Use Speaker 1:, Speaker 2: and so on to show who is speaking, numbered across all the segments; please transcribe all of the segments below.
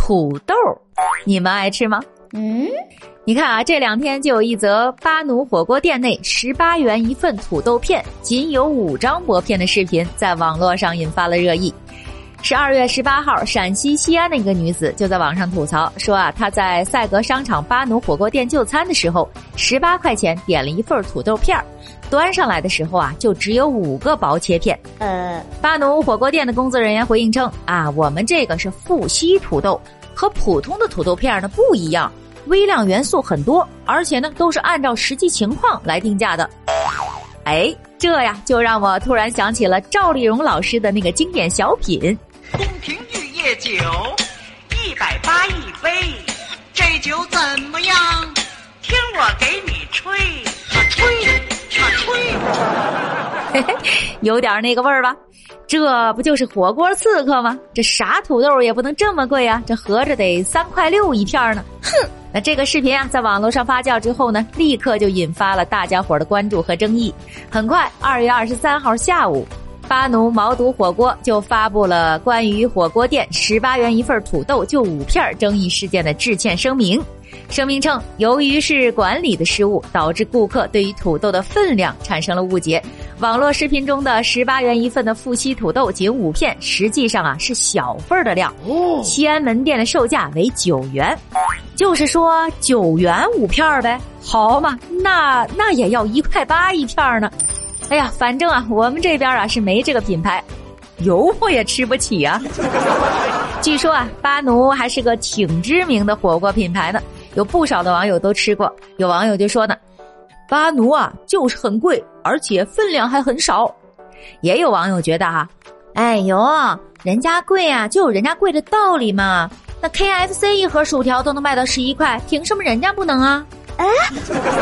Speaker 1: 土豆，你们爱吃吗？
Speaker 2: 嗯，
Speaker 1: 你看啊，这两天就有一则巴奴火锅店内十八元一份土豆片，仅有五张薄片的视频，在网络上引发了热议。十二月十八号，陕西西安的一个女子就在网上吐槽说啊，她在赛格商场巴奴火锅店就餐的时候，十八块钱点了一份土豆片儿，端上来的时候啊，就只有五个薄切片。
Speaker 2: 呃，
Speaker 1: 巴奴火锅店的工作人员回应称啊，我们这个是富硒土豆，和普通的土豆片呢不一样，微量元素很多，而且呢都是按照实际情况来定价的。哎，这呀就让我突然想起了赵丽蓉老师的那个经典小品。
Speaker 3: 宫廷玉液酒，一百八一杯，这酒怎么样？听我给你吹，吹。
Speaker 1: 嘿嘿，有点那个味儿吧？这不就是火锅刺客吗？这啥土豆也不能这么贵啊！这合着得三块六一片呢。哼！那这个视频啊，在网络上发酵之后呢，立刻就引发了大家伙的关注和争议。很快，二月二十三号下午。巴奴毛肚火锅就发布了关于火锅店十八元一份土豆就五片争议事件的致歉声明。声明称，由于是管理的失误，导致顾客对于土豆的分量产生了误解。网络视频中的十八元一份的富硒土豆仅五片，实际上啊是小份的量。西安门店的售价为九元，就是说九元五片呗。好嘛，那那也要一块八一片呢。哎呀，反正啊，我们这边啊是没这个品牌，油我也吃不起啊。据说啊，巴奴还是个挺知名的火锅品牌呢，有不少的网友都吃过。有网友就说呢，巴奴啊就是很贵，而且分量还很少。也有网友觉得哈，哎呦，人家贵啊，就有人家贵的道理嘛。那 KFC 一盒薯条都能卖到十一块，凭什么人家不能啊？哎，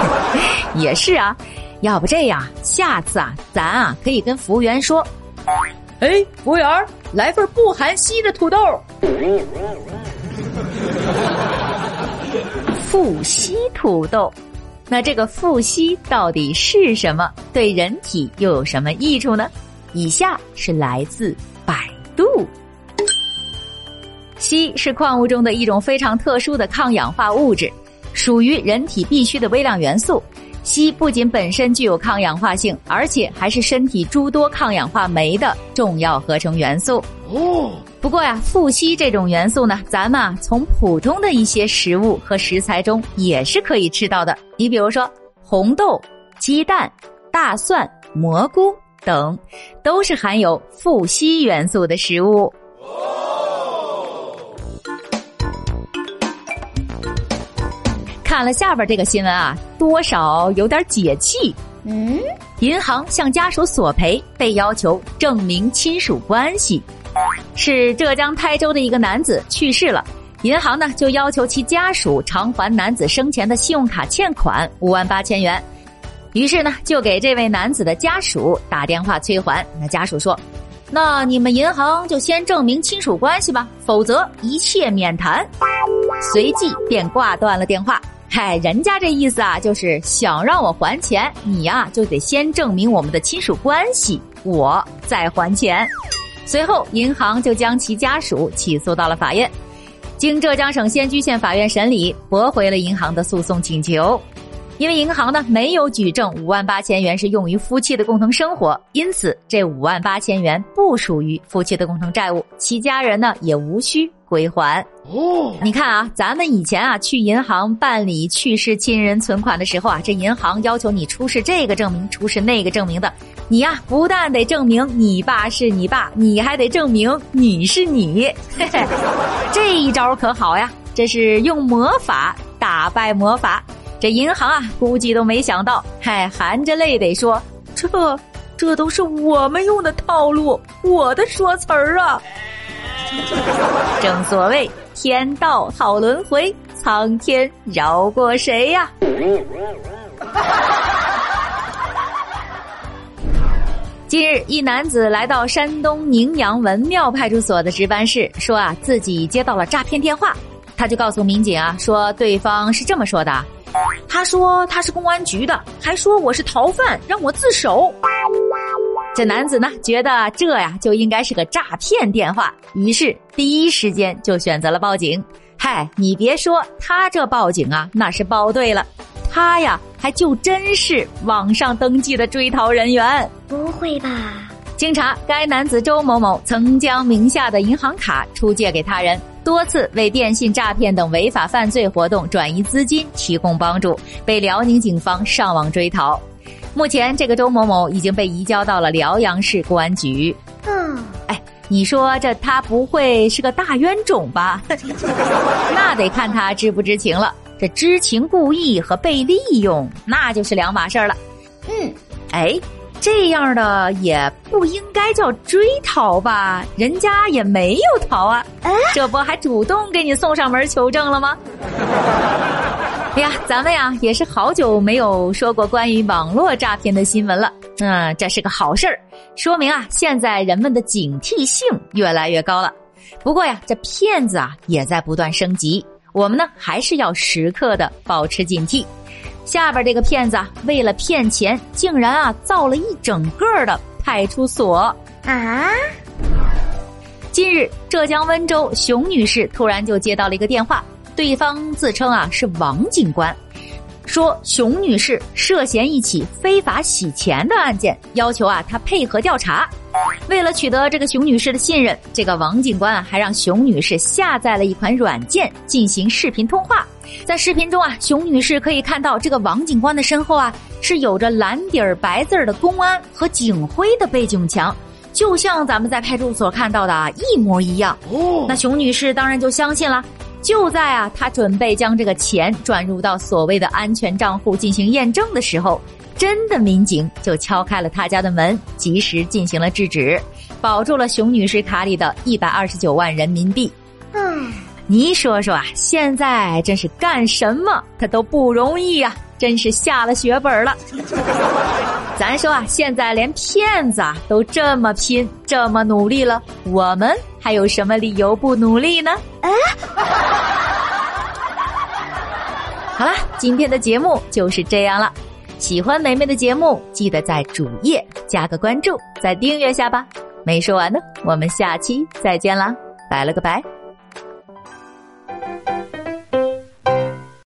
Speaker 1: 也是啊。要不这样，下次啊，咱啊可以跟服务员说：“哎，服务员，来份不含硒的土豆。”富硒土豆，那这个富硒到底是什么？对人体又有什么益处呢？以下是来自百度。硒是矿物中的一种非常特殊的抗氧化物质，属于人体必需的微量元素。硒不仅本身具有抗氧化性，而且还是身体诸多抗氧化酶的重要合成元素。哦，不过呀，富硒这种元素呢，咱们啊从普通的一些食物和食材中也是可以吃到的。你比如说红豆、鸡蛋、大蒜、蘑菇等，都是含有富硒元素的食物。看了下边这个新闻啊，多少有点解气。嗯，银行向家属索赔，被要求证明亲属关系。是浙江台州的一个男子去世了，银行呢就要求其家属偿还男子生前的信用卡欠款五万八千元。于是呢，就给这位男子的家属打电话催还。那家属说：“那你们银行就先证明亲属关系吧，否则一切免谈。”随即便挂断了电话。嗨，人家这意思啊，就是想让我还钱，你呀就得先证明我们的亲属关系，我再还钱。随后，银行就将其家属起诉到了法院，经浙江省仙居县法院审理，驳回了银行的诉讼请求。因为银行呢没有举证五万八千元是用于夫妻的共同生活，因此这五万八千元不属于夫妻的共同债务，其家人呢也无需归还。哦，你看啊，咱们以前啊去银行办理去世亲人存款的时候啊，这银行要求你出示这个证明，出示那个证明的，你呀不但得证明你爸是你爸，你还得证明你是你。嘿嘿，这一招可好呀，这是用魔法打败魔法。这银行啊，估计都没想到，嗨含着泪得说：“这，这都是我们用的套路，我的说词儿啊。”正所谓天道好轮回，苍天饶过谁呀？近日，一男子来到山东宁阳文庙派出所的值班室，说啊自己接到了诈骗电话，他就告诉民警啊，说对方是这么说的。他说他是公安局的，还说我是逃犯，让我自首。这男子呢觉得这呀就应该是个诈骗电话，于是第一时间就选择了报警。嗨，你别说，他这报警啊，那是报对了，他呀还就真是网上登记的追逃人员。
Speaker 2: 不会吧？
Speaker 1: 经查，该男子周某某曾将名下的银行卡出借给他人，多次为电信诈骗等违法犯罪活动转移资金提供帮助，被辽宁警方上网追逃。目前，这个周某某已经被移交到了辽阳市公安局。嗯，哎，你说这他不会是个大冤种吧？那得看他知不知情了。这知情故意和被利用，那就是两码事儿了。嗯，哎。这样的也不应该叫追逃吧？人家也没有逃啊，这不还主动给你送上门求证了吗？哎呀，咱们呀也是好久没有说过关于网络诈骗的新闻了。嗯，这是个好事儿，说明啊现在人们的警惕性越来越高了。不过呀，这骗子啊也在不断升级，我们呢还是要时刻的保持警惕。下边这个骗子啊，为了骗钱，竟然啊造了一整个的派出所啊！近日，浙江温州熊女士突然就接到了一个电话，对方自称啊是王警官。说熊女士涉嫌一起非法洗钱的案件，要求啊她配合调查。为了取得这个熊女士的信任，这个王警官啊还让熊女士下载了一款软件进行视频通话。在视频中啊，熊女士可以看到这个王警官的身后啊是有着蓝底儿白字儿的公安和警徽的背景墙，就像咱们在派出所看到的啊一模一样。哦，那熊女士当然就相信了。就在啊，他准备将这个钱转入到所谓的安全账户进行验证的时候，真的民警就敲开了他家的门，及时进行了制止，保住了熊女士卡里的一百二十九万人民币。嗯，你说说啊，现在真是干什么他都不容易啊，真是下了血本了。咱说啊，现在连骗子啊都这么拼，这么努力了，我们还有什么理由不努力呢？啊！好了，今天的节目就是这样了。喜欢梅梅的节目，记得在主页加个关注，再订阅下吧。没说完呢，我们下期再见啦，拜了个拜。